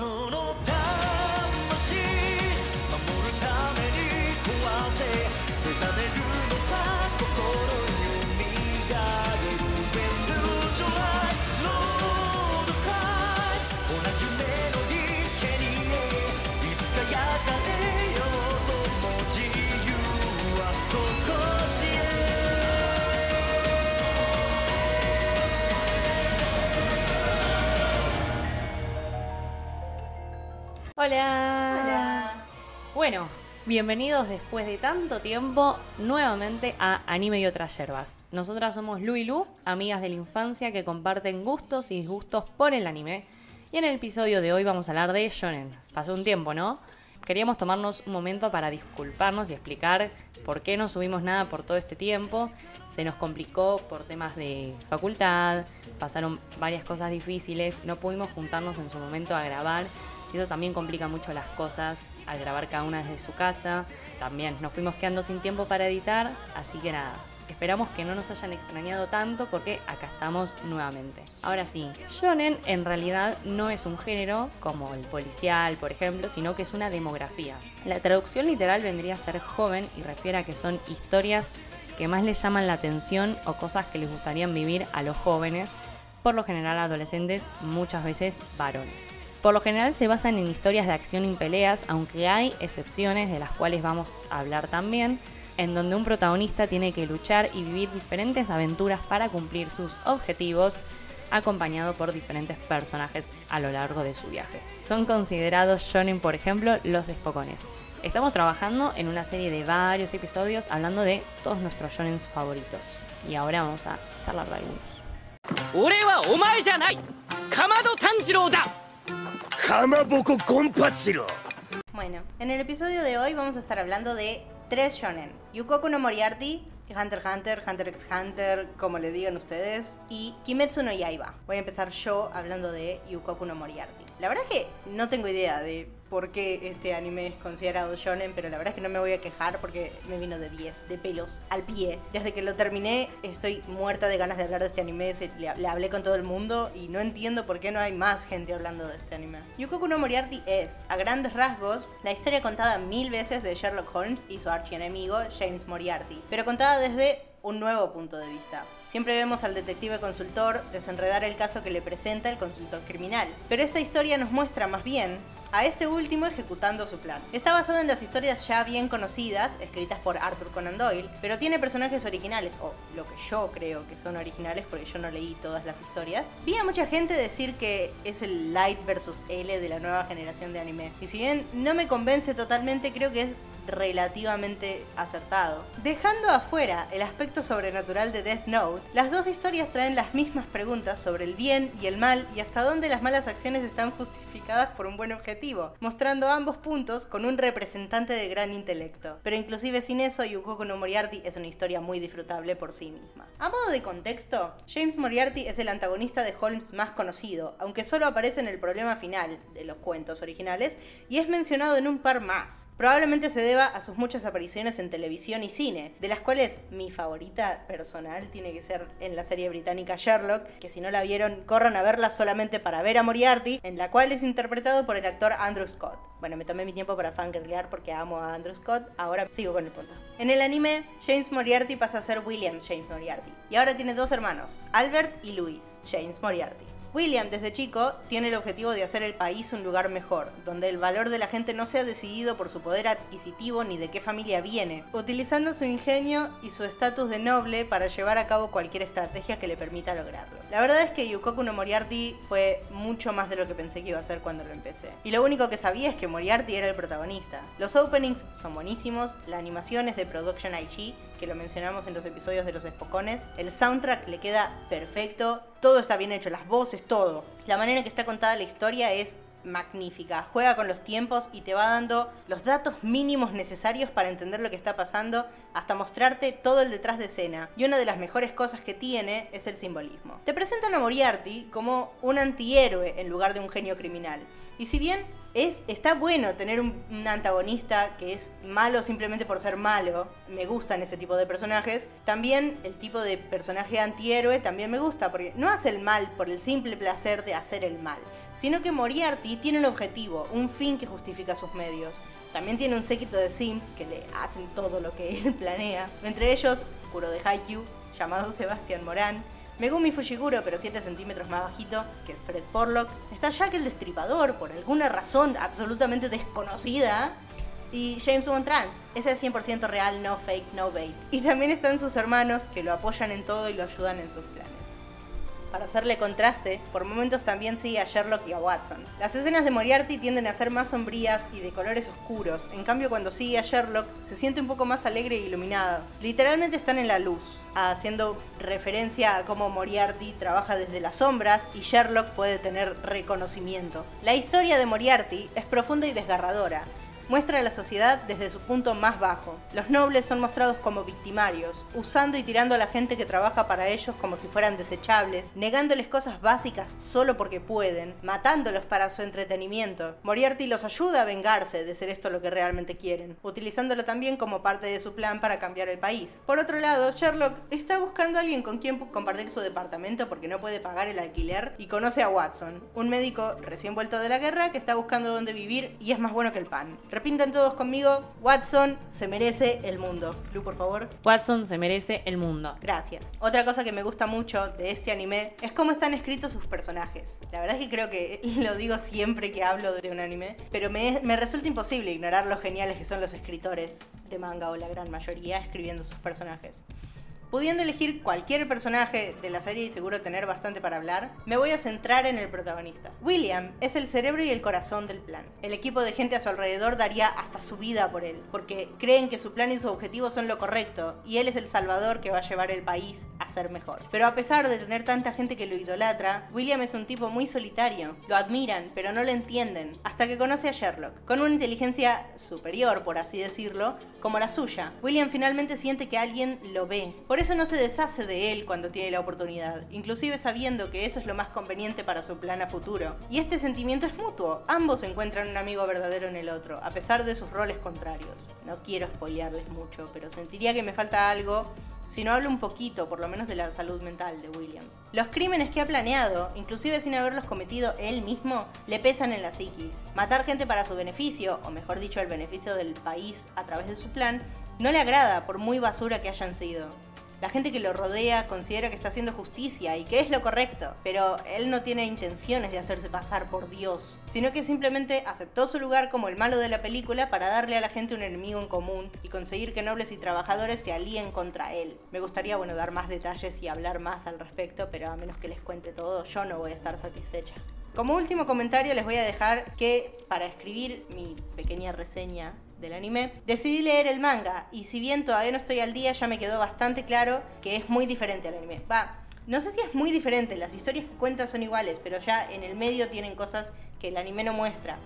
no Hola. Hola. Bueno, bienvenidos después de tanto tiempo nuevamente a Anime y otras yerbas. Nosotras somos Lu y Lu, amigas de la infancia que comparten gustos y disgustos por el anime. Y en el episodio de hoy vamos a hablar de shonen. Pasó un tiempo, ¿no? Queríamos tomarnos un momento para disculparnos y explicar por qué no subimos nada por todo este tiempo. Se nos complicó por temas de facultad, pasaron varias cosas difíciles, no pudimos juntarnos en su momento a grabar eso también complica mucho las cosas al grabar cada una desde su casa. También nos fuimos quedando sin tiempo para editar, así que nada. Esperamos que no nos hayan extrañado tanto porque acá estamos nuevamente. Ahora sí, shonen en realidad no es un género como el policial, por ejemplo, sino que es una demografía. La traducción literal vendría a ser joven y refiere a que son historias que más les llaman la atención o cosas que les gustarían vivir a los jóvenes, por lo general adolescentes, muchas veces varones. Por lo general se basan en historias de acción y peleas, aunque hay excepciones de las cuales vamos a hablar también, en donde un protagonista tiene que luchar y vivir diferentes aventuras para cumplir sus objetivos, acompañado por diferentes personajes a lo largo de su viaje. Son considerados shonen, por ejemplo, los espocones. Estamos trabajando en una serie de varios episodios hablando de todos nuestros shonens favoritos. Y ahora vamos a charlar de algunos. Bueno, en el episodio de hoy vamos a estar hablando de tres shonen. Yukoku no Moriarty, Hunter x Hunter, Hunter x Hunter, como le digan ustedes, y Kimetsu no Yaiba. Voy a empezar yo hablando de Yukoku no Moriarty. La verdad es que no tengo idea de por qué este anime es considerado shonen, pero la verdad es que no me voy a quejar porque me vino de 10, de pelos, al pie. Desde que lo terminé estoy muerta de ganas de hablar de este anime, le hablé con todo el mundo y no entiendo por qué no hay más gente hablando de este anime. Yukoku no Moriarty es, a grandes rasgos, la historia contada mil veces de Sherlock Holmes y su archienemigo James Moriarty, pero contada desde un nuevo punto de vista. Siempre vemos al detective consultor desenredar el caso que le presenta el consultor criminal, pero esta historia nos muestra más bien a este último ejecutando su plan. Está basado en las historias ya bien conocidas, escritas por Arthur Conan Doyle, pero tiene personajes originales, o lo que yo creo que son originales, porque yo no leí todas las historias. Vi a mucha gente decir que es el Light versus L de la nueva generación de anime, y si bien no me convence totalmente, creo que es relativamente acertado. Dejando afuera el aspecto sobrenatural de Death Note, las dos historias traen las mismas preguntas sobre el bien y el mal y hasta dónde las malas acciones están justificadas por un buen objetivo, mostrando ambos puntos con un representante de gran intelecto. Pero inclusive sin eso, Yukoku no Moriarty es una historia muy disfrutable por sí misma. A modo de contexto, James Moriarty es el antagonista de Holmes más conocido, aunque solo aparece en el problema final de los cuentos originales y es mencionado en un par más. Probablemente se a sus muchas apariciones en televisión y cine, de las cuales mi favorita personal tiene que ser en la serie británica Sherlock, que si no la vieron, corran a verla solamente para ver a Moriarty, en la cual es interpretado por el actor Andrew Scott. Bueno, me tomé mi tiempo para fangirlear porque amo a Andrew Scott, ahora sigo con el punto. En el anime, James Moriarty pasa a ser William James Moriarty, y ahora tiene dos hermanos, Albert y Louis James Moriarty. William desde chico tiene el objetivo de hacer el país un lugar mejor, donde el valor de la gente no sea decidido por su poder adquisitivo ni de qué familia viene, utilizando su ingenio y su estatus de noble para llevar a cabo cualquier estrategia que le permita lograrlo. La verdad es que Yukoku no Moriarty fue mucho más de lo que pensé que iba a ser cuando lo empecé. Y lo único que sabía es que Moriarty era el protagonista. Los openings son buenísimos, la animación es de Production IG, que lo mencionamos en los episodios de los espocones. El soundtrack le queda perfecto, todo está bien hecho, las voces, todo. La manera en que está contada la historia es magnífica. Juega con los tiempos y te va dando los datos mínimos necesarios para entender lo que está pasando, hasta mostrarte todo el detrás de escena. Y una de las mejores cosas que tiene es el simbolismo. Te presentan a Moriarty como un antihéroe en lugar de un genio criminal. Y si bien es, está bueno tener un, antagonista que es malo simplemente por ser malo, me gustan ese tipo de personajes, también el tipo de personaje antihéroe también me gusta, porque no hace el mal por el simple placer de hacer el mal, sino que Moriarty tiene un objetivo, un fin que justifica sus medios. También tiene un séquito de Sims que le hacen todo lo que él planea, entre ellos Kuro de Haikyuu, llamado Sebastián Morán, Megumi Fujiguro, pero 7 centímetros más bajito, que Fred Porlock. Está Jack el Destripador, por alguna razón absolutamente desconocida. Y James Bond Trans, ese es 100% real, no fake, no bait. Y también están sus hermanos que lo apoyan en todo y lo ayudan en sus planes. Para hacerle contraste, por momentos también sigue a Sherlock y a Watson. Las escenas de Moriarty tienden a ser más sombrías y de colores oscuros, en cambio cuando sigue a Sherlock se siente un poco más alegre e iluminado. Literalmente están en la luz, haciendo referencia a cómo Moriarty trabaja desde las sombras y Sherlock puede tener reconocimiento. La historia de Moriarty es profunda y desgarradora, muestra a la sociedad desde su punto más bajo. Los nobles son mostrados como victimarios, usando y tirando a la gente que trabaja para ellos como si fueran desechables, negándoles cosas básicas solo porque pueden, matándolos para su entretenimiento. Moriarty los ayuda a vengarse de ser esto lo que realmente quieren, utilizándolo también como parte de su plan para cambiar el país. Por otro lado, Sherlock está buscando a alguien con quien compartir su departamento porque no puede pagar el alquiler y conoce a Watson, un médico recién vuelto de la guerra que está buscando dónde vivir y es más bueno que el pan. Repintan todos conmigo, Watson se merece el mundo. Lu, por favor. Watson se merece el mundo. Gracias. Otra cosa que me gusta mucho de este anime es cómo están escritos sus personajes. La verdad es que creo que lo digo siempre que hablo de un anime, pero me, me resulta imposible ignorar lo geniales que son los escritores de manga o la gran mayoría escribiendo sus personajes. Pudiendo elegir cualquier personaje de la serie y seguro tener bastante para hablar, me voy a centrar en el protagonista. William es el cerebro y el corazón del plan. El equipo de gente a su alrededor daría hasta su vida por él, porque creen que su plan y su objetivo son lo correcto, y él es el salvador que va a llevar el país a ser mejor. Pero a pesar de tener tanta gente que lo idolatra, William es un tipo muy solitario. Lo admiran, pero no lo entienden, hasta que conoce a Sherlock, con una inteligencia superior, por así decirlo, como la suya. William finalmente siente que alguien lo ve. Eso no se deshace de él cuando tiene la oportunidad, inclusive sabiendo que eso es lo más conveniente para su plan a futuro. Y este sentimiento es mutuo, ambos encuentran un amigo verdadero en el otro, a pesar de sus roles contrarios. No quiero spoilearles mucho, pero sentiría que me falta algo si no hablo un poquito, por lo menos, de la salud mental de William. Los crímenes que ha planeado, inclusive sin haberlos cometido él mismo, le pesan en la psiquis. Matar gente para su beneficio, o mejor dicho, el beneficio del país a través de su plan, no le agrada por muy basura que hayan sido. La gente que lo rodea considera que está haciendo justicia y que es lo correcto, pero él no tiene intenciones de hacerse pasar por Dios, sino que simplemente aceptó su lugar como el malo de la película para darle a la gente un enemigo en común y conseguir que nobles y trabajadores se alíen contra él. Me gustaría, bueno, dar más detalles y hablar más al respecto, pero a menos que les cuente todo, yo no voy a estar satisfecha. Como último comentario les voy a dejar que para escribir mi pequeña reseña del anime, decidí leer el manga y si bien todavía no estoy al día ya me quedó bastante claro que es muy diferente al anime. Va, no sé si es muy diferente, las historias que cuenta son iguales, pero ya en el medio tienen cosas que el anime no muestra.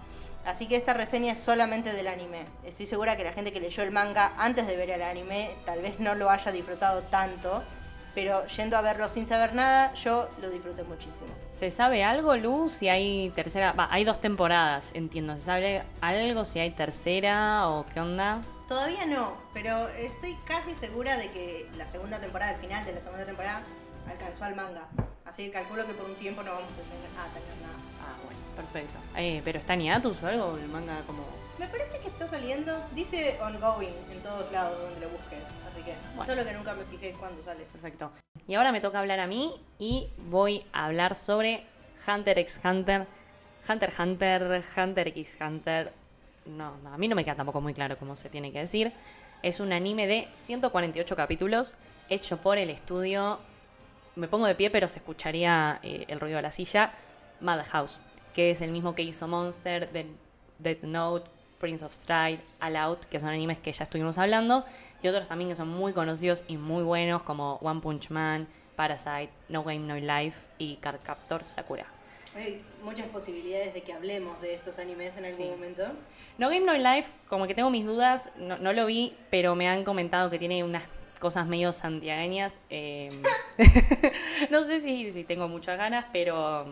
Así que esta reseña es solamente del anime. Estoy segura que la gente que leyó el manga antes de ver el anime tal vez no lo haya disfrutado tanto, pero yendo a verlo sin saber nada, yo lo disfruté muchísimo. ¿Se sabe algo, Lu? Si hay tercera. Va, hay dos temporadas, entiendo. ¿Se sabe algo si hay tercera o qué onda? Todavía no, pero estoy casi segura de que la segunda temporada, el final de la segunda temporada, alcanzó al manga. Así que calculo que por un tiempo no vamos a tener, a tener nada. Ah, bueno, perfecto. Eh, ¿Pero está en hiatus o algo? El manga como. Me parece que está saliendo, dice ongoing en todos lados donde lo busques, así que Bueno. solo que nunca me fijé cuándo sale. Perfecto. Y ahora me toca hablar a mí y voy a hablar sobre Hunter x Hunter, Hunter x Hunter, Hunter x Hunter. No, no, a mí no me queda tampoco muy claro cómo se tiene que decir. Es un anime de 148 capítulos hecho por el estudio. Me pongo de pie, pero se escucharía eh, el ruido de la silla. Madhouse, que es el mismo que hizo Monster, Dead, Death Note, Prince of Stride, All Out, que son animes que ya estuvimos hablando, y otros también que son muy conocidos y muy buenos, como One Punch Man, Parasite, No Game No Life y Cardcaptor Sakura. Hay muchas posibilidades de que hablemos de estos animes en algún Sí. momento. No Game No Life, como que tengo mis dudas, no, no lo vi, pero me han comentado que tiene unas cosas medio santiagueñas. eh, no sé si, si tengo muchas ganas, pero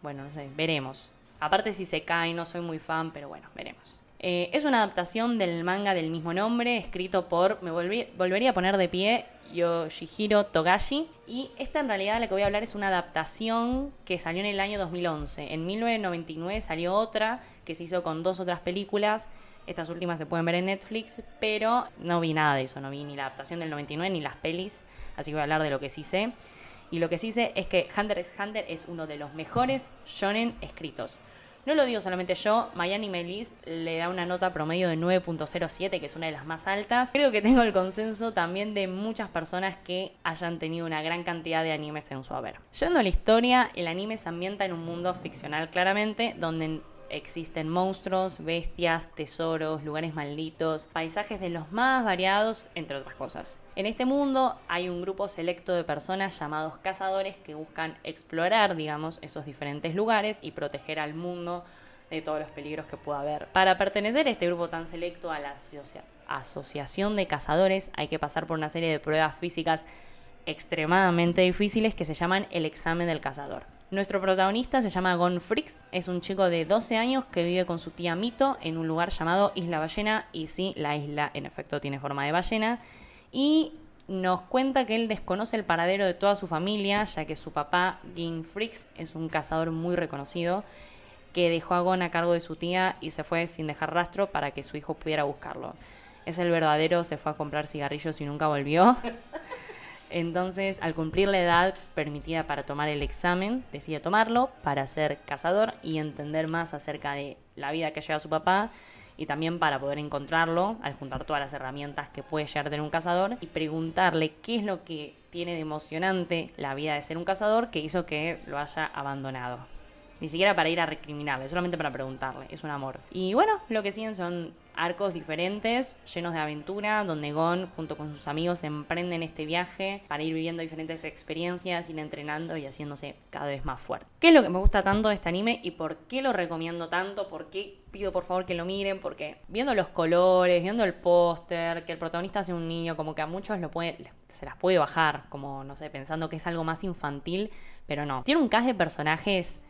bueno, no sé, veremos. Aparte si se cae, no soy muy fan, pero bueno, veremos. Eh, es una adaptación del manga del mismo nombre, escrito por, me volvería a poner de pie, Yoshihiro Togashi. Y esta en realidad la que voy a hablar es una adaptación que salió en el año 2011. En 1999 salió otra que se hizo con dos otras películas. Estas últimas se pueden ver en Netflix, pero no vi nada de eso, no vi ni la adaptación del 99 ni las pelis, así que voy a hablar de lo que sí sé. Y lo que sí sé es que Hunter x Hunter es uno de los mejores shonen escritos. No lo digo solamente yo, Miami Melis le da una nota promedio de 9.07, que es una de las más altas. Creo que tengo el consenso también de muchas personas que hayan tenido una gran cantidad de animes en su haber. Yendo a la historia, el anime se ambienta en un mundo ficcional claramente, donde existen monstruos, bestias, tesoros, lugares malditos, paisajes de los más variados, entre otras cosas. En este mundo hay un grupo selecto de personas llamados cazadores que buscan explorar, digamos, esos diferentes lugares y proteger al mundo de todos los peligros que pueda haber. Para pertenecer a este grupo tan selecto a la asocia- Asociación de Cazadores hay que pasar por una serie de pruebas físicas extremadamente difíciles que se llaman el examen del cazador. Nuestro protagonista se llama Gon es un chico de 12 años que vive con su tía Mito en un lugar llamado Isla Ballena y sí, la isla en efecto tiene forma de ballena y nos cuenta que él desconoce el paradero de toda su familia, ya que su papá, Gin Fricks, es un cazador muy reconocido que dejó a Gon a cargo de su tía y se fue sin dejar rastro para que su hijo pudiera buscarlo. Es el verdadero, se fue a comprar cigarrillos y nunca volvió. Entonces, al cumplir la edad permitida para tomar el examen, decide tomarlo para ser cazador y entender más acerca de la vida que lleva su papá y también para poder encontrarlo al juntar todas las herramientas que puede llegar a tener un cazador y preguntarle qué es lo que tiene de emocionante la vida de ser un cazador que hizo que lo haya abandonado. Ni siquiera para ir a recriminarle, solamente para preguntarle. Es un amor. Y bueno, lo que siguen son arcos diferentes, llenos de aventura, donde Gon, junto con sus amigos, emprenden este viaje para ir viviendo diferentes experiencias, ir entrenando y haciéndose cada vez más fuerte. ¿Qué es lo que me gusta tanto de este anime y por qué lo recomiendo tanto? ¿Por qué pido por favor que lo miren? Porque viendo los colores, viendo el póster, que el protagonista sea un niño, como que a muchos lo puede, se las puede bajar, como no sé, pensando que es algo más infantil, pero no. Tiene un cast de personajes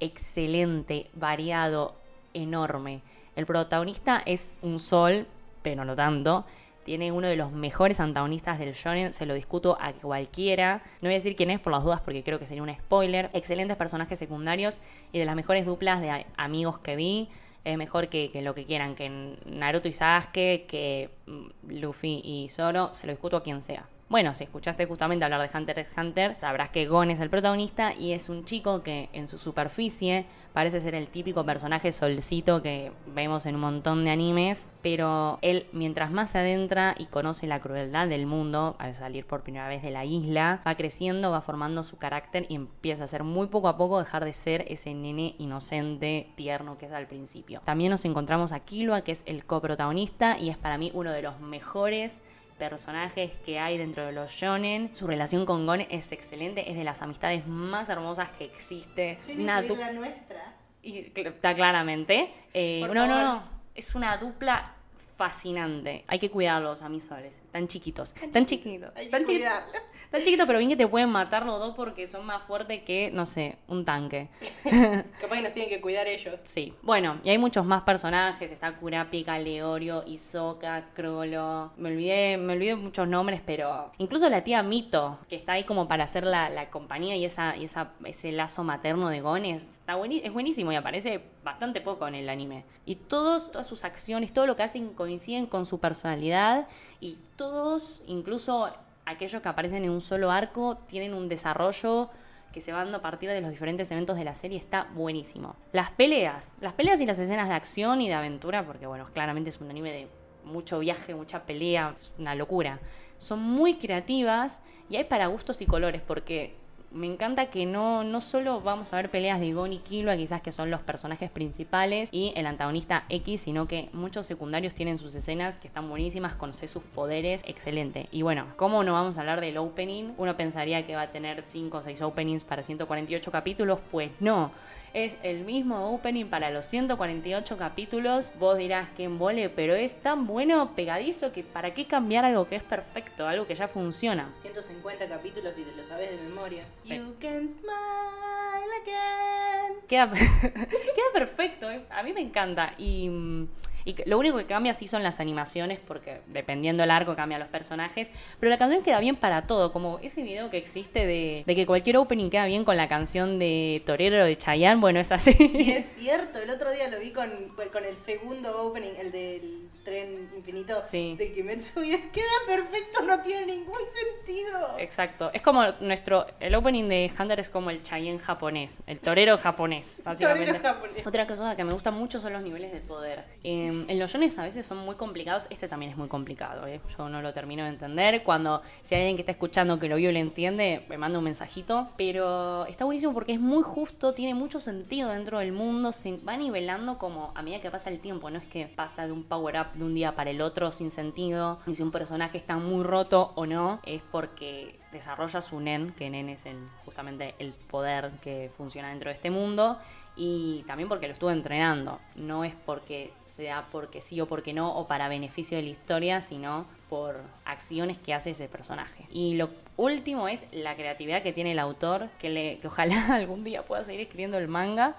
excelente, variado, enorme. El protagonista es un sol, pero no tanto. Tiene uno de los mejores antagonistas del shonen, se lo discuto a cualquiera. No voy a decir quién es por las dudas porque creo que sería un spoiler. Excelentes personajes secundarios y de las mejores duplas de amigos que vi. Es mejor que, que lo que quieran, que Naruto y Sasuke, que mm, Luffy y Zoro, se lo discuto a quien sea. Bueno, si escuchaste justamente hablar de Hunter x Hunter, sabrás que Gon es el protagonista y es un chico que en su superficie parece ser el típico personaje solcito que vemos en un montón de animes, pero él mientras más se adentra y conoce la crueldad del mundo al salir por primera vez de la isla, va creciendo, va formando su carácter y empieza a ser muy poco a poco dejar de ser ese nene inocente, tierno que es al principio. También nos encontramos a Killua, que es el coprotagonista y es para mí uno de los mejores personajes que hay dentro de los shonen. Su relación con Gon es excelente, es de las amistades más hermosas que existe. Una du- la nuestra. y está claramente. Eh, no, no, no. Es una dupla fascinante. Hay que cuidarlos a mis soles. Tan chiquitos. Tan chiquitos. Hay que chiquitos. cuidarlos. Tan chiquitos, pero bien que te pueden matar los dos porque son más fuertes que, no sé, un tanque. Capaz que nos tienen que cuidar ellos. Sí, bueno, y hay muchos más personajes, está Kurapika, Leorio, Isoka, Crollo, me olvidé, me olvidé muchos nombres, pero incluso la tía Mito, que está ahí como para hacer la, la compañía y esa, y esa, ese lazo materno de Gon es, está bueni- es buenísimo y aparece bastante poco en el anime. Y todos, todas sus acciones, todo lo que hacen coinciden con su personalidad y todos, incluso aquellos que aparecen en un solo arco, tienen un desarrollo que se va dando a partir de los diferentes eventos de la serie está buenísimo. Las peleas, las peleas y las escenas de acción y de aventura, porque bueno, claramente es un anime de mucho viaje, mucha pelea, es una locura. Son muy creativas y hay para gustos y colores, porque me encanta que no, no solo vamos a ver peleas de Gon y Killua, quizás que son los personajes principales, y el antagonista X, sino que muchos secundarios tienen sus escenas que están buenísimas, conocer sus poderes, excelente. Y bueno, ¿cómo no vamos a hablar del opening? Uno pensaría que va a tener 5 o 6 openings para 148 capítulos, pues no. Es el mismo opening para los 148 capítulos. Vos dirás que embole, pero es tan bueno, pegadizo, que para qué cambiar algo que es perfecto, algo que ya funciona. 150 capítulos y te lo sabes de memoria. Sí. You can smile again. Queda, queda perfecto, eh. a mí me encanta. Y, mm, y que- lo único que cambia sí son las animaciones, porque dependiendo del arco cambian los personajes. Pero la canción queda bien para todo, como ese video que existe de, de que cualquier opening queda bien con la canción de Torero de Chayanne, bueno, es así. Y es cierto, el otro día lo vi con, con el segundo opening, el del tren infinito Sí. de Kimetsu y es- queda perfecto, no tiene ningún sentido. Exacto, es como nuestro, el opening de Hunter es como el Chayanne japonés, el torero japonés, básicamente. Torero japonés. Otra cosa que me gusta mucho son los niveles de poder. Eh, en los shonen a veces son muy complicados. Este también es muy complicado. ¿eh? Yo no lo termino de entender. Cuando si hay alguien que está escuchando que lo vio y lo entiende, me manda un mensajito. Pero está buenísimo porque es muy justo, tiene mucho sentido dentro del mundo. Se va nivelando como a medida que pasa el tiempo. No es que pasa de un power up de un día para el otro sin sentido. Y si un personaje está muy roto o no, es porque desarrolla su nen, que nen es justamente el poder que funciona dentro de este mundo, y también porque lo estuvo entrenando. No es porque sea porque sí o porque no, o para beneficio de la historia, sino por acciones que hace ese personaje. Y lo último es la creatividad que tiene el autor, que, le, que ojalá algún día pueda seguir escribiendo el manga.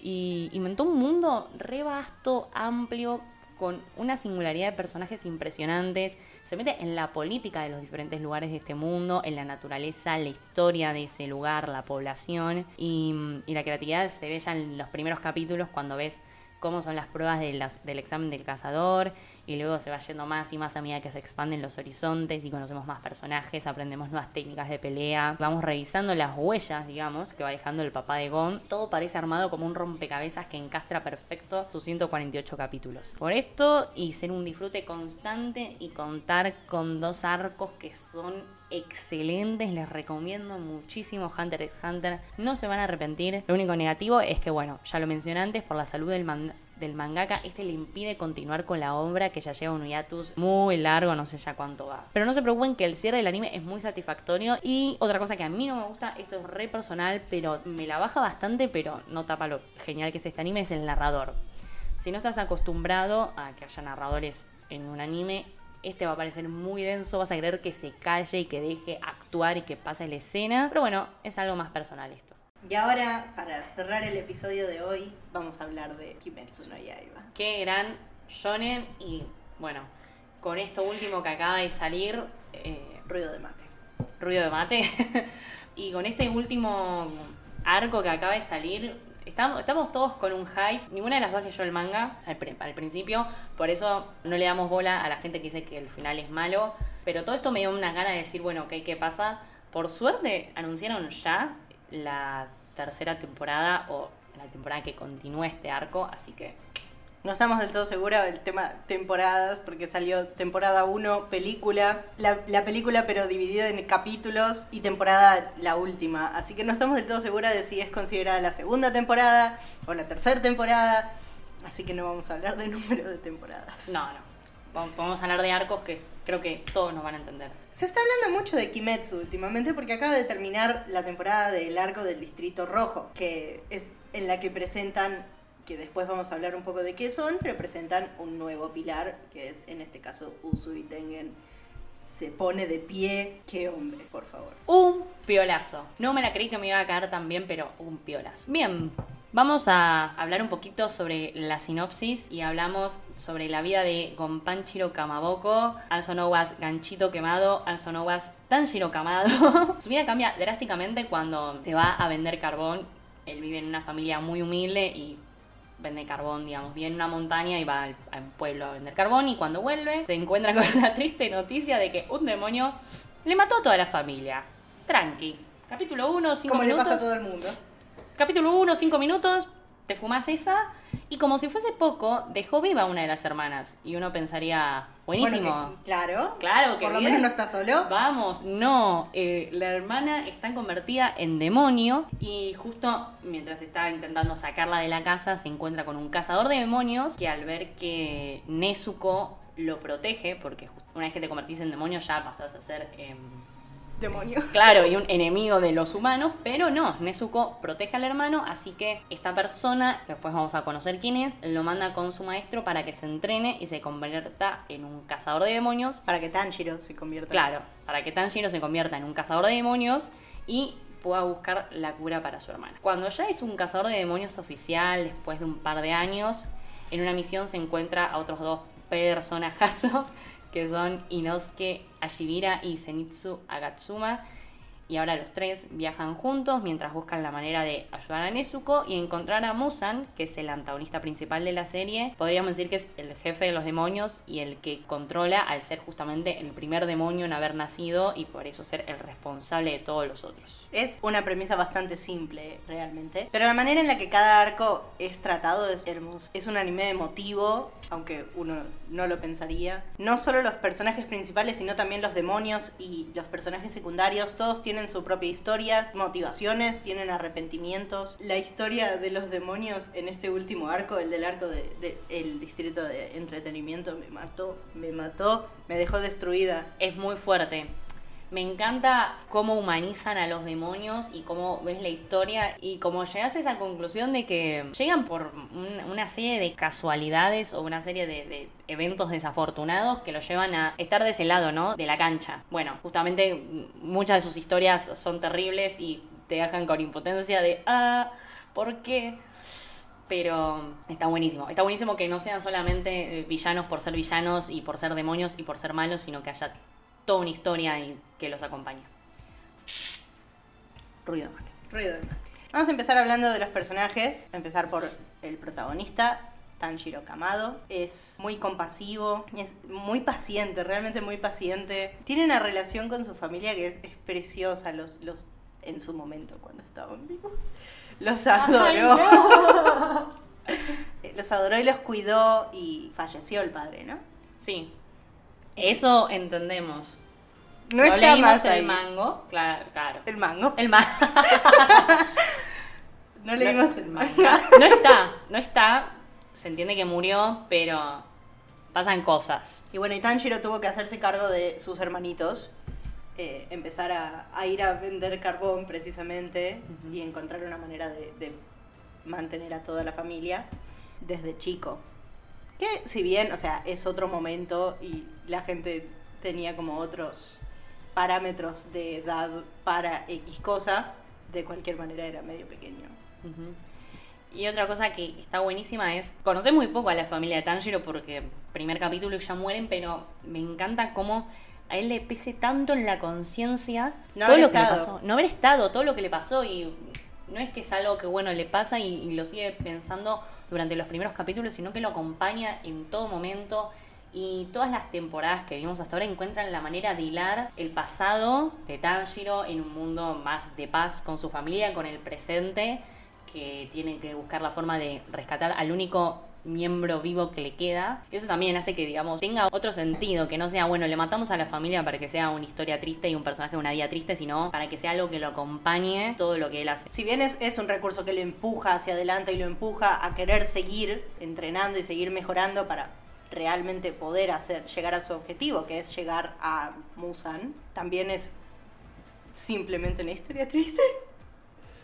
Y inventó un mundo re vasto, amplio, con una singularidad de personajes impresionantes. Se mete en la política de los diferentes lugares de este mundo, en la naturaleza, la historia de ese lugar, la población. Y, y la creatividad se ve ya en los primeros capítulos cuando ves cómo son las pruebas del examen del cazador y luego se va yendo más y más a medida que se expanden los horizontes y conocemos más personajes, aprendemos nuevas técnicas de pelea, vamos revisando las huellas, digamos, que va dejando el papá de Gon. Todo parece armado como un rompecabezas que encastra perfecto sus 148 capítulos. Por esto y ser un disfrute constante y contar con dos arcos que son excelentes, les recomiendo muchísimo Hunter x Hunter, no se van a arrepentir. Lo único negativo es que, bueno, ya lo mencioné antes, por la salud del, del mangaka, este le impide continuar con la obra que ya lleva un hiatus muy largo, no sé ya cuánto va. Pero no se preocupen que el cierre del anime es muy satisfactorio y otra cosa que a mí no me gusta, esto es re personal, pero me la baja bastante, pero no tapa lo genial que es este anime, es el narrador. Si no estás acostumbrado a que haya narradores en un anime, este va a parecer muy denso, vas a querer que se calle y que deje actuar y que pase la escena. Pero bueno, es algo más personal esto. Y ahora, para cerrar el episodio de hoy, vamos a hablar de Kimetsu no Yaiba. Qué gran shonen y bueno, con esto último que acaba de salir, eh, Ruido de mate. ruido de mate, y con este último arco que acaba de salir, estamos, estamos todos con un hype. Ninguna de las dos leyó el manga al, al principio, por eso no le damos bola a la gente que dice que el final es malo. Pero todo esto me dio una gana de decir, bueno, ok, ¿qué pasa? Por suerte anunciaron ya la tercera temporada o la temporada que continúa este arco, así que No estamos del todo seguros del tema temporadas, porque salió temporada 1, película, la, la película pero dividida en capítulos y temporada la última. Así que no estamos del todo seguras de si es considerada la segunda temporada o la tercera temporada. Así que no vamos a hablar de número de temporadas. no, no. A hablar de arcos que creo que todos nos van a entender. Se está hablando mucho de Kimetsu últimamente porque acaba de terminar la temporada del arco del Distrito Rojo, que es en la que presentan, que después vamos a hablar un poco de qué son, pero presentan un nuevo pilar, que es en este caso Usui Tengen. Se pone de pie. Qué hombre, por favor. Un piolazo. No me la creí que me iba a caer tan bien, pero un piolazo. Bien, vamos a hablar un poquito sobre la sinopsis y hablamos sobre la vida de Gonpanchiro Kamaboko, also known as Ganchito Quemado, also known as Tanjiro Kamado. Su vida cambia drásticamente cuando se va a vender carbón. Él vive en una familia muy humilde y vende carbón, digamos, vive en una montaña y va al, al pueblo a vender carbón y cuando vuelve se encuentra con la triste noticia de que un demonio le mató a toda la familia. Tranqui. Capítulo 1, 5 Como le pasa a todo el mundo. Capítulo 1, 5 minutos, te fumas esa y como si fuese poco, dejó viva una de las hermanas y uno pensaría, buenísimo. Bueno, que- claro. Claro que Por lo bien. menos no está solo. Vamos, no. eh, la hermana está convertida en demonio y justo mientras está intentando sacarla de la casa se encuentra con un cazador de demonios que al ver que Nezuko lo protege, porque una vez que te convertís en demonio ya pasás a ser em, Demonio. Claro, y un enemigo de los humanos, pero no, Nezuko protege al hermano, así que esta persona, que después vamos a conocer quién es, lo manda con su maestro para que se entrene y se convierta en un cazador de demonios. Para que Tanjiro se convierta. Claro, para que Tanjiro se convierta en un cazador de demonios y pueda buscar la cura para su hermana. Cuando ya es un cazador de demonios oficial, después de un par de años, en una misión se encuentra a otros dos personajazos que son Inosuke Ashibira y Zenitsu Agatsuma. Y ahora los tres viajan juntos mientras buscan la manera de ayudar a Nezuko y encontrar a Musan, que es el antagonista principal de la serie. Podríamos decir que es el jefe de los demonios y el que controla al ser justamente el primer demonio en haber nacido y por eso ser el responsable de todos los otros. Es una premisa bastante simple, realmente. Pero la manera en la que cada arco es tratado es hermoso. Es un anime emotivo, aunque uno no lo pensaría. No solo los personajes principales, sino también los demonios y los personajes secundarios. Todos tienen su propia historia, motivaciones, tienen arrepentimientos. La historia de los demonios en este último arco, el del arco del de, el distrito de entretenimiento, me mató, me mató, me dejó destruida. Es muy fuerte. Me encanta cómo humanizan a los demonios y cómo ves la historia y cómo llegas a esa conclusión de que llegan por un- una serie de casualidades o una serie de, de eventos desafortunados que los llevan a estar de ese lado, ¿no? De la cancha. Bueno, justamente muchas de sus historias son terribles y te dejan con impotencia de, ah, ¿por qué? Pero está buenísimo. Está buenísimo que no sean solamente eh, villanos por ser villanos y por ser demonios y por ser malos, sino que haya toda una historia que los acompañe. Ruido de mate. Ruido de mate. Vamos a empezar hablando de los personajes. Empezar por el protagonista, Tanjiro Kamado. Es muy compasivo, es muy paciente, realmente muy paciente. Tiene una relación con su familia que es, es preciosa los, los, en su momento cuando estaban vivos. Los adoró. Los adoró y los cuidó y falleció el padre, ¿no? Sí. Eso entendemos. No, está leímos más el ahí. mango. Claro, claro. El mango. El mango. No leímos el manga. No está, no está. Se entiende que murió, pero pasan cosas. Y bueno, y Tanjiro tuvo que hacerse cargo de sus hermanitos, eh, empezar a, a ir a vender carbón precisamente y encontrar una manera de, de mantener a toda la familia desde chico. Que si bien, o sea, es otro momento y la gente tenía como otros parámetros de edad para X cosa, de cualquier manera era medio pequeño. Y otra cosa que está buenísima es, conocer muy poco a la familia de Tanjiro porque primer capítulo y ya mueren, pero me encanta cómo a él le pese tanto en la conciencia No todo lo que le pasó. No haber estado, todo lo que le pasó y no es que es algo que bueno le pasa y, lo sigue pensando durante los primeros capítulos, sino que lo acompaña en todo momento. Y todas las temporadas que vimos hasta ahora encuentran la manera de hilar el pasado de Tanjiro en un mundo más de paz con su familia, con el presente, que tiene que buscar la forma de rescatar al único miembro vivo que le queda. Eso también hace que, digamos, tenga otro sentido, que no sea, bueno, le matamos a la familia para que sea una historia triste y un personaje de una vida triste, sino para que sea algo que lo acompañe todo lo que él hace. Si bien es, es un recurso que lo empuja hacia adelante y lo empuja a querer seguir entrenando y seguir mejorando para realmente poder hacer llegar a su objetivo, que es llegar a Musan, también es simplemente una historia triste.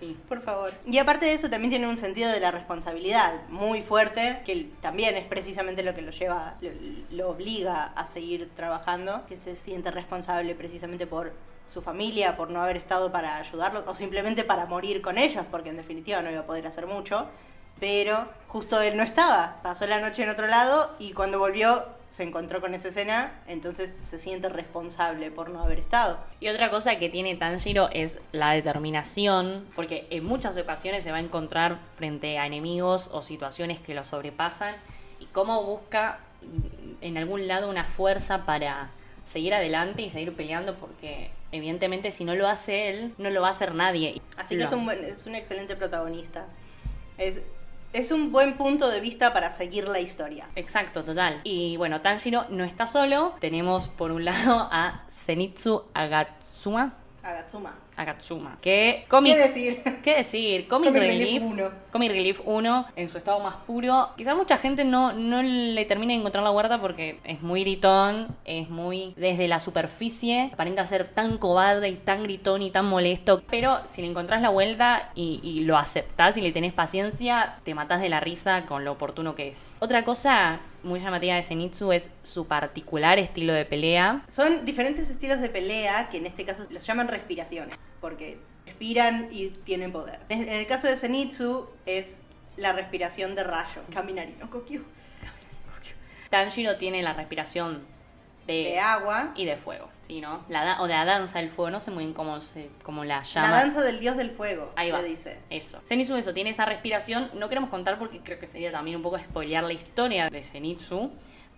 Sí. Por favor. Y aparte de eso, también tiene un sentido de la responsabilidad muy fuerte, que también es precisamente lo que lo lleva, lo, lo obliga a seguir trabajando, que se siente responsable precisamente por su familia, por no haber estado para ayudarlos, o simplemente para morir con ellos, porque en definitiva no iba a poder hacer mucho. Pero justo él no estaba, pasó la noche en otro lado y cuando volvió se encontró con esa escena, entonces se siente responsable por no haber estado. Y otra cosa que tiene Tanjiro es la determinación, porque en muchas ocasiones se va a encontrar frente a enemigos o situaciones que lo sobrepasan y cómo busca mm, en algún lado una fuerza para seguir adelante y seguir peleando porque evidentemente si no lo hace él, no lo va a hacer nadie. Así que es un, buen- es un excelente protagonista. Es, es un buen punto de vista para seguir la historia. Exacto, total. Y bueno, Tanjiro no está solo. Tenemos por un lado a Zenitsu Agatsuma. Agatsuma. Akatsuma. Que comic, ¿Qué decir? ¿Qué decir? Comic, Comic Relief, Relief 1. Comic Relief 1 en su estado más puro. Quizás mucha gente no, no le termine de encontrar la huerta porque es muy gritón, es muy desde la superficie, aparenta ser tan cobarde y tan gritón y tan molesto. Pero si le encontrás la vuelta y, y lo aceptás y le tenés paciencia, te matás de la risa con lo oportuno que es. Otra cosa muy llamativa de Zenitsu es su particular estilo de pelea. Son diferentes estilos de pelea que en este caso los llaman respiraciones, porque respiran y tienen poder. En el caso de Zenitsu es la respiración de rayo. Kaminari no Kokyu. Tanjiro tiene la respiración de, De agua. y de fuego, ¿sí, no? La o de la danza del fuego, no sé muy bien cómo, se, cómo la llama. La danza del dios del fuego, Ahí va. le dice. Eso. Zenitsu eso, tiene esa respiración. No queremos contar porque creo que sería también un poco spoilear la historia de Zenitsu.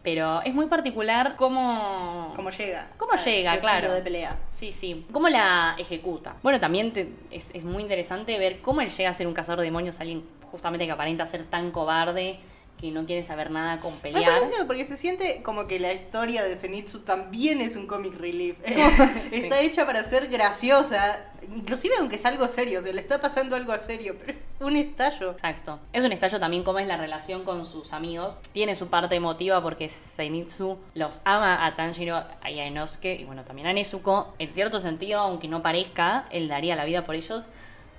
Pero es muy particular cómo... ¿Cómo llega? ¿Cómo llega, claro. de pelea. Sí, sí. ¿Cómo la ejecuta? Bueno, también te- es, es muy interesante ver cómo él llega a ser un cazador de demonios, alguien justamente que aparenta ser tan cobarde, que no quiere saber nada con pelear. parecido porque se siente como que la historia de Zenitsu también es un comic relief. Es como- Sí. Está hecha para ser graciosa, inclusive aunque es algo serio, se le está pasando algo serio, pero es un estallo. Exacto. Es un estallo también cómo es la relación con sus amigos. Tiene su parte emotiva porque Zenitsu los ama a Tanjiro y a Inosuke y bueno, también a Nezuko. En cierto sentido, aunque no parezca, él daría la vida por ellos.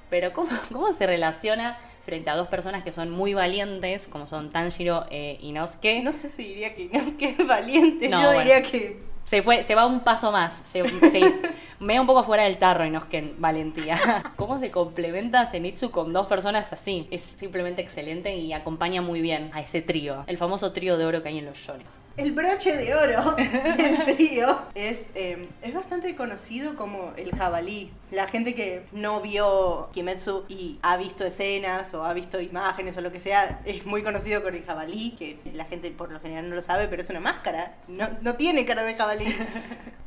Pero cómo, cómo se relaciona frente a dos personas que son muy valientes, como son Tanjiro e Inosuke. No sé si diría que, no, que es valiente, No, yo bueno. diría que Se fue, se va un paso más. Se, se- me da un poco fuera del tarro Inosuke en valentía. ¿Cómo se complementa Zenitsu con dos personas así? Es simplemente excelente y acompaña muy bien a ese trío. El famoso trío de oro que hay en los shonen. El broche de oro del trío es, eh, es bastante conocido como el jabalí. La gente que no vio Kimetsu y ha visto escenas o ha visto imágenes o lo que sea, es muy conocido con el jabalí, que la gente por lo general no lo sabe, pero es una máscara. No, no tiene cara de jabalí.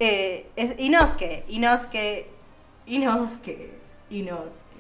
Eh, es Inosuke, Inosuke, Inosuke, Inosuke.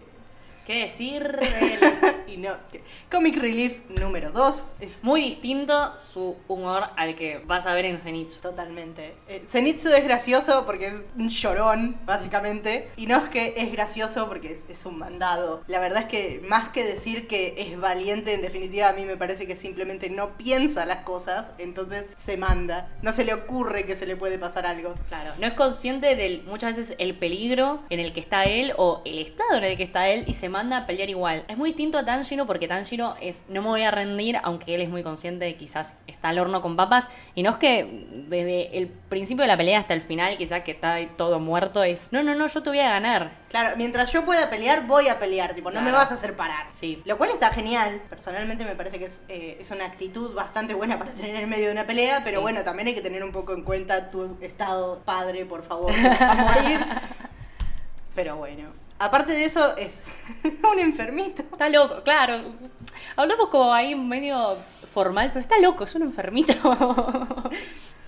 ¿Qué decir? de él? Inosuke. Comic Relief número 2. Es Muy distinto su humor al que vas a ver en Zenitsu. Totalmente. Eh, Zenitsu es gracioso porque es un llorón, básicamente. Y no es que es gracioso porque es, es un mandado. La verdad es que más que decir que es valiente, en definitiva a mí me parece que simplemente no piensa las cosas, entonces se manda. No se le ocurre que se le puede pasar algo. Claro, no es consciente del muchas veces el peligro en el que está él o el estado en el que está él y se manda a pelear igual. Es muy distinto a Tanjiro porque Tanjiro es no me voy a rendir, aunque él es muy consciente de que quizás está al horno con papas. Y no es que desde el principio de la pelea hasta el final, quizás que está todo muerto, es no, no, no, yo te voy a ganar. Claro, mientras yo pueda pelear, voy a pelear, tipo, no me vas a hacer parar. Sí. Lo cual está genial. Personalmente me parece que es, eh, es una actitud bastante buena para tener en medio de una pelea, pero Sí. bueno, también hay que tener un poco en cuenta tu estado padre, por favor, a morir. Pero bueno. Aparte de eso, es un enfermito. Está loco, claro. Hablamos como ahí medio formal, pero está loco, es un enfermito.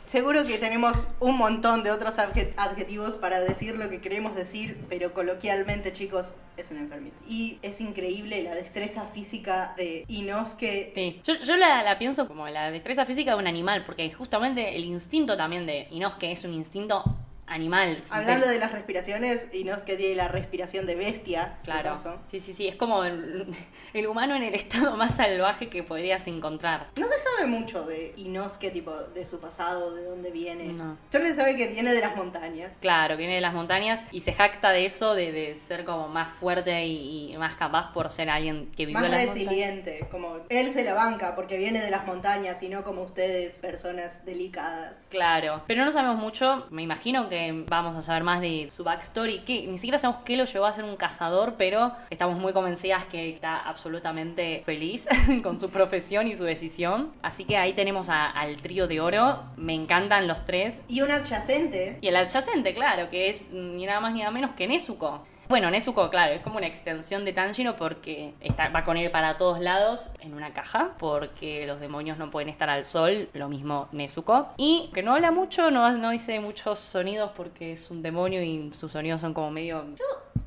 Seguro que tenemos un montón de otros adje- adjetivos para decir lo que queremos decir, pero coloquialmente, chicos, es un enfermito. Y es increíble la destreza física de Inosuke. Sí. Yo, yo la, la pienso como la destreza física de un animal, porque justamente el instinto también de Inosuke es un instinto animal. Hablando de las respiraciones, Inosuke tiene la respiración de bestia. Claro. Sí, sí, sí. Es como el, el humano en el estado más salvaje que podrías encontrar. No se sabe mucho de Inosuke, tipo, de su pasado, de dónde viene. No. Solo se sabe que viene de las montañas. Claro, viene de las montañas y se jacta de eso, de, de ser como más fuerte y, y más capaz por ser alguien que vivió Más en las montañas. resiliente, como él se la banca porque viene de las montañas y no como ustedes, personas delicadas. Claro, pero no sabemos mucho. Me imagino que vamos a saber más de su backstory. Que ni siquiera sabemos qué lo llevó a ser un cazador, pero estamos muy convencidas que está absolutamente feliz con su profesión y su decisión. Así que ahí tenemos a- al trío de oro. Me encantan los tres. Y un adyacente, Y el adyacente, claro, que es ni nada más ni nada menos que Nezuko. Bueno, Nezuko, claro, es como una extensión de Tanjiro porque está, va con él para todos lados en una caja, porque los demonios no pueden estar al sol, lo mismo Nezuko. Y que no habla mucho, no, no dice muchos sonidos porque es un demonio y sus sonidos son como medio...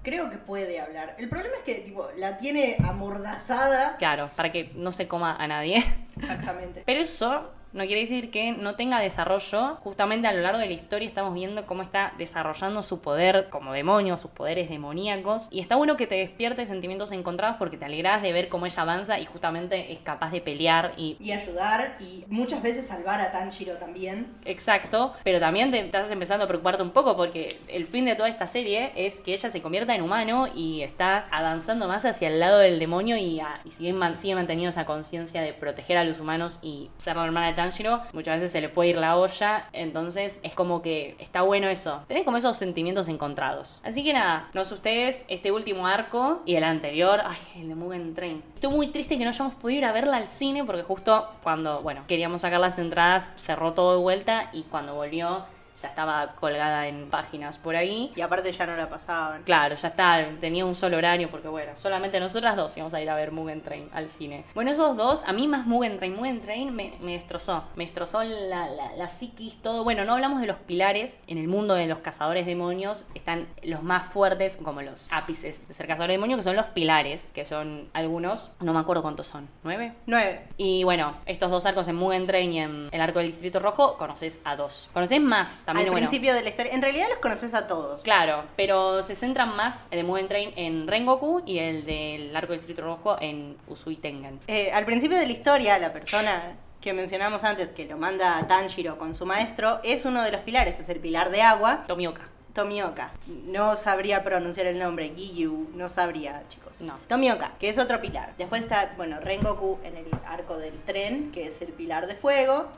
creo que puede hablar. El problema es que, tipo, la tiene amordazada. Claro, para que no se coma a nadie. Exactamente. Pero eso no quiere decir que no tenga desarrollo. Justamente a lo largo de la historia estamos viendo cómo está desarrollando su poder como demonio, sus poderes demoníacos. Y está bueno que te despierte sentimientos encontrados porque te alegras de ver cómo ella avanza y justamente es capaz de pelear y Y ayudar y muchas veces salvar a Tanjiro también. Exacto, pero también te estás empezando a preocuparte un poco porque el fin de toda esta serie es que ella se convierta en humano y está avanzando más hacia el lado del demonio y, a- y sigue, man- sigue manteniendo esa conciencia de proteger a los humanos y ser la hermana de Tanjiro. Muchas veces se le puede ir la olla, entonces es como que está bueno eso. Tenés como esos sentimientos encontrados. Así que nada, no sé ustedes, este último arco y el anterior, ay, el de Mugen Train. Estoy muy triste que no hayamos podido ir a verla al cine porque justo cuando, bueno, queríamos sacar las entradas, cerró todo de vuelta y cuando volvió ya estaba colgada en páginas por ahí. Y aparte ya no la pasaban. Claro, ya está, tenía un solo horario porque bueno, solamente nosotras dos íbamos a ir a ver Mugen Train al cine. Bueno, esos dos, a mí más Mugen Train, Mugen Train me, me destrozó, me destrozó la, la, la psiquis, todo. Bueno, no hablamos de los pilares, en el mundo de los cazadores demonios están los más fuertes, como los ápices de ser cazadores demonios, que son los pilares, que son algunos, no me acuerdo cuántos son, ¿nueve? Nueve. Y bueno, estos dos arcos en Mugen Train y en el arco del Distrito Rojo, conoces a dos. Conoces más también, Al bueno. principio de la historia. En realidad los conoces a todos. Claro, pero se centran más el de Mugen Train en Rengoku y el del arco del Distrito Rojo en Usui Tengen. Eh, al principio de la historia, la persona que mencionamos antes, que lo manda a Tanjiro con su maestro, es uno de los pilares, es el pilar de agua, Tomioka. Tomioka. No sabría pronunciar el nombre, Giyu, no sabría, chicos. No. Tomioka, que es otro pilar. Después está, bueno, Rengoku en el arco del tren, que es el pilar de fuego.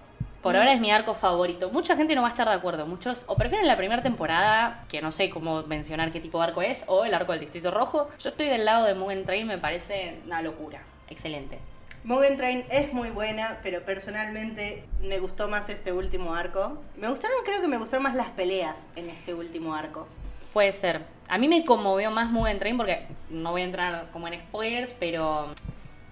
Por ahora es mi arco favorito. Mucha gente no va a estar de acuerdo. Muchos o prefieren la primera temporada, que no sé cómo mencionar qué tipo de arco es, o el arco del Distrito Rojo. Yo estoy del lado de Mugen Train, me parece una locura. Excelente. Mugen Train es muy buena, pero personalmente me gustó más este último arco. Me gustaron, creo que me gustaron más las peleas en este último arco. Puede ser. A mí me conmovió más Mugen Train porque no voy a entrar como en spoilers, pero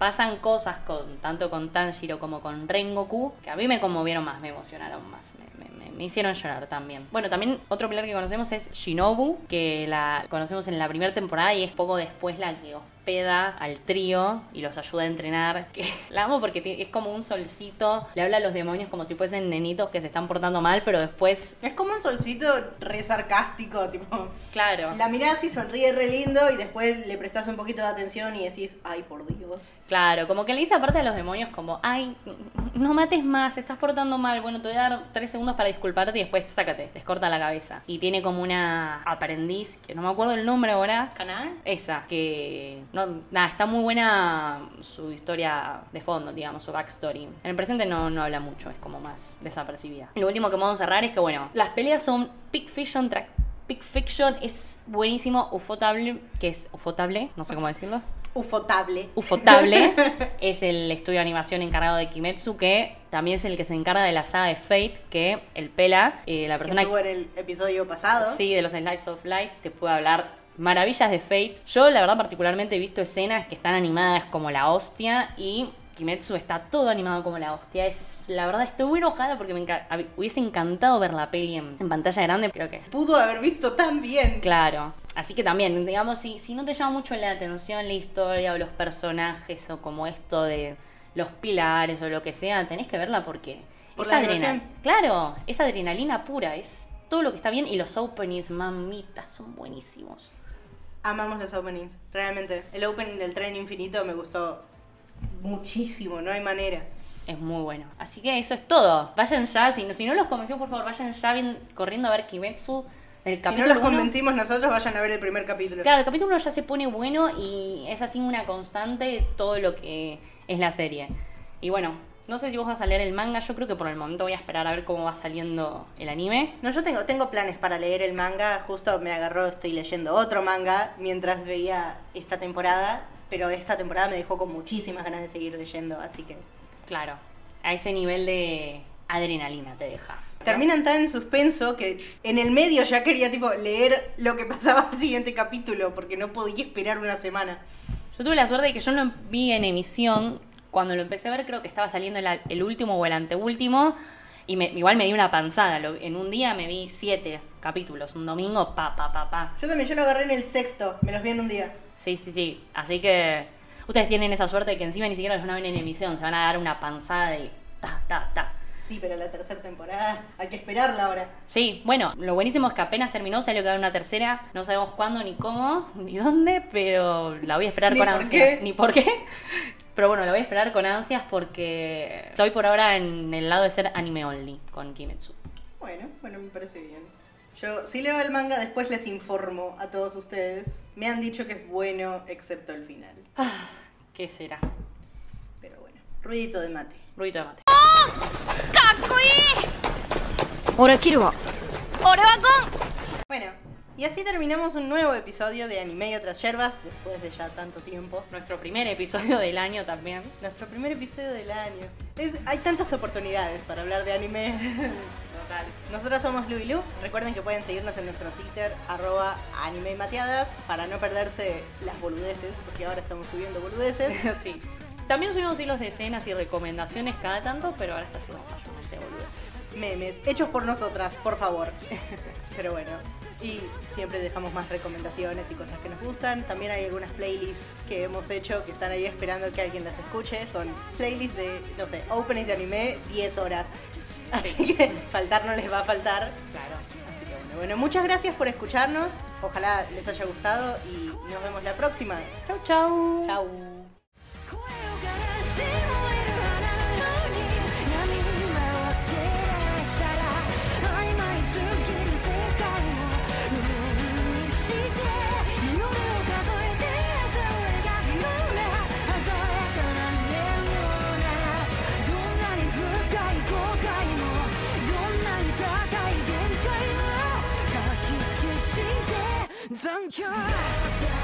pasan cosas con tanto con Tanjiro como con Rengoku que a mí me conmovieron más, me emocionaron más, me, me- hicieron llorar también. Bueno, también otro pilar que conocemos es Shinobu, que la conocemos en la primera temporada y es poco después la que hospeda al trío y los ayuda a entrenar. Que la amo porque es como un solcito, le habla a los demonios como si fuesen nenitos que se están portando mal, pero después, Es como un solcito re sarcástico, tipo. claro. La mirás y sonríe re lindo y después le prestás un poquito de atención y decís, ay, por Dios. Claro, como que le dice aparte a los demonios como, ay, no mates más, estás portando mal, bueno, te voy a dar tres segundos para disculparte y después sácate, les corta la cabeza. Y tiene como una aprendiz, que no me acuerdo el nombre ahora, ¿Canal? esa, que, no, nada, está muy buena su historia de fondo, digamos, su backstory. En el presente no, no habla mucho, es como más desapercibida. Lo último que vamos a cerrar es que, bueno, las peleas son Big Fiction Track. Fiction es buenísimo, ufotable, que es ufotable, no sé cómo decirlo. Ufotable. Ufotable es el estudio de animación encargado de Kimetsu, que también es el que se encarga de la saga de Fate, que el Pela, eh, la Que persona estuvo en el episodio pasado. sí, de los Slice of Life, te puede hablar maravillas de Fate. Yo, la verdad, particularmente he visto escenas que están animadas como la hostia y Kimetsu está todo animado como la hostia. Es, la verdad, estoy muy enojada porque me enca- hubiese encantado ver la peli en, en pantalla grande. Creo que Pudo haber visto tan bien. Claro. Así que también, digamos, si, si no te llama mucho la atención la historia o los personajes o como esto de los pilares o lo que sea, tenés que verla porque Por es adrenalina. Claro, es adrenalina pura, es todo lo que está bien y los openings, mamitas, son buenísimos. Amamos los openings, realmente. El opening del tren infinito me gustó muchísimo, no hay manera. Es muy bueno. Así que eso es todo. Vayan ya, si no, si no los convenció, por favor, vayan ya bien, corriendo a ver Kimetsu del Si no capítulo los uno. convencimos nosotros, vayan a ver el primer capítulo. Claro, el capítulo 1 ya se pone bueno y es así una constante todo lo que es la serie. Y bueno, no sé si vos vas a leer el manga, yo creo que por el momento voy a esperar a ver cómo va saliendo el anime. No, yo tengo, tengo planes para leer el manga. Justo me agarró, estoy leyendo otro manga mientras veía esta temporada. Pero esta temporada me dejó con muchísimas ganas de seguir leyendo, así que. Claro, a ese nivel de adrenalina te deja. Terminan tan en suspenso que en el medio ya quería tipo leer lo que pasaba al siguiente capítulo porque no podía esperar una semana. Yo tuve la suerte de que yo lo vi en emisión. Cuando lo empecé a ver, creo que estaba saliendo el, el último o el anteúltimo. Y me- igual me di una panzada. Lo- en un día me vi siete capítulos. Un domingo, pa, pa, pa, pa. Yo también, yo lo agarré en el sexto, me los vi en un día. Sí, sí, sí. Así que ustedes tienen esa suerte de que encima ni siquiera los van a ver en emisión. Se van a dar una panzada de ta, ta, ta. Sí, pero la tercera temporada hay que esperarla ahora. Sí, bueno, lo buenísimo es que apenas terminó, salió que va a haber una tercera. No sabemos cuándo, ni cómo, ni dónde, pero la voy a esperar con ansias. Ni por qué. Pero bueno, lo voy a esperar con ansias porque estoy por ahora en el lado de ser anime only con Kimetsu. Bueno, bueno, me parece bien. Yo si leo el manga, después les informo a todos ustedes. Me han dicho que es bueno, excepto el final. Ah, ¿Qué será? Pero bueno, ruidito de mate. Ruidito de mate. ¡Oh! ¡Kakui! Bueno, y así terminamos un nuevo episodio de Anime y otras yerbas, después de ya tanto tiempo. Nuestro primer episodio del año también. Nuestro primer episodio del año. Es- hay tantas oportunidades para hablar de anime. Total. Nosotros somos Lu y Lu. Recuerden que pueden seguirnos en nuestro Twitter, arroba anime y mateadas, para no perderse las boludeces, porque ahora estamos subiendo boludeces. sí. También subimos hilos de escenas y recomendaciones cada tanto, pero ahora está siendo mayormente boludeces. Memes, hechos por nosotras, por favor. Pero bueno, y siempre dejamos más recomendaciones y cosas que nos gustan. También hay algunas playlists que hemos hecho que están ahí esperando que alguien las escuche. Son playlists de, no sé, openings de anime 10 horas. Así que faltar no les va a faltar. Claro. Así que bueno, bueno, muchas gracias por escucharnos. Ojalá les haya gustado y nos vemos la próxima. Chau, chau. Chau. Don't you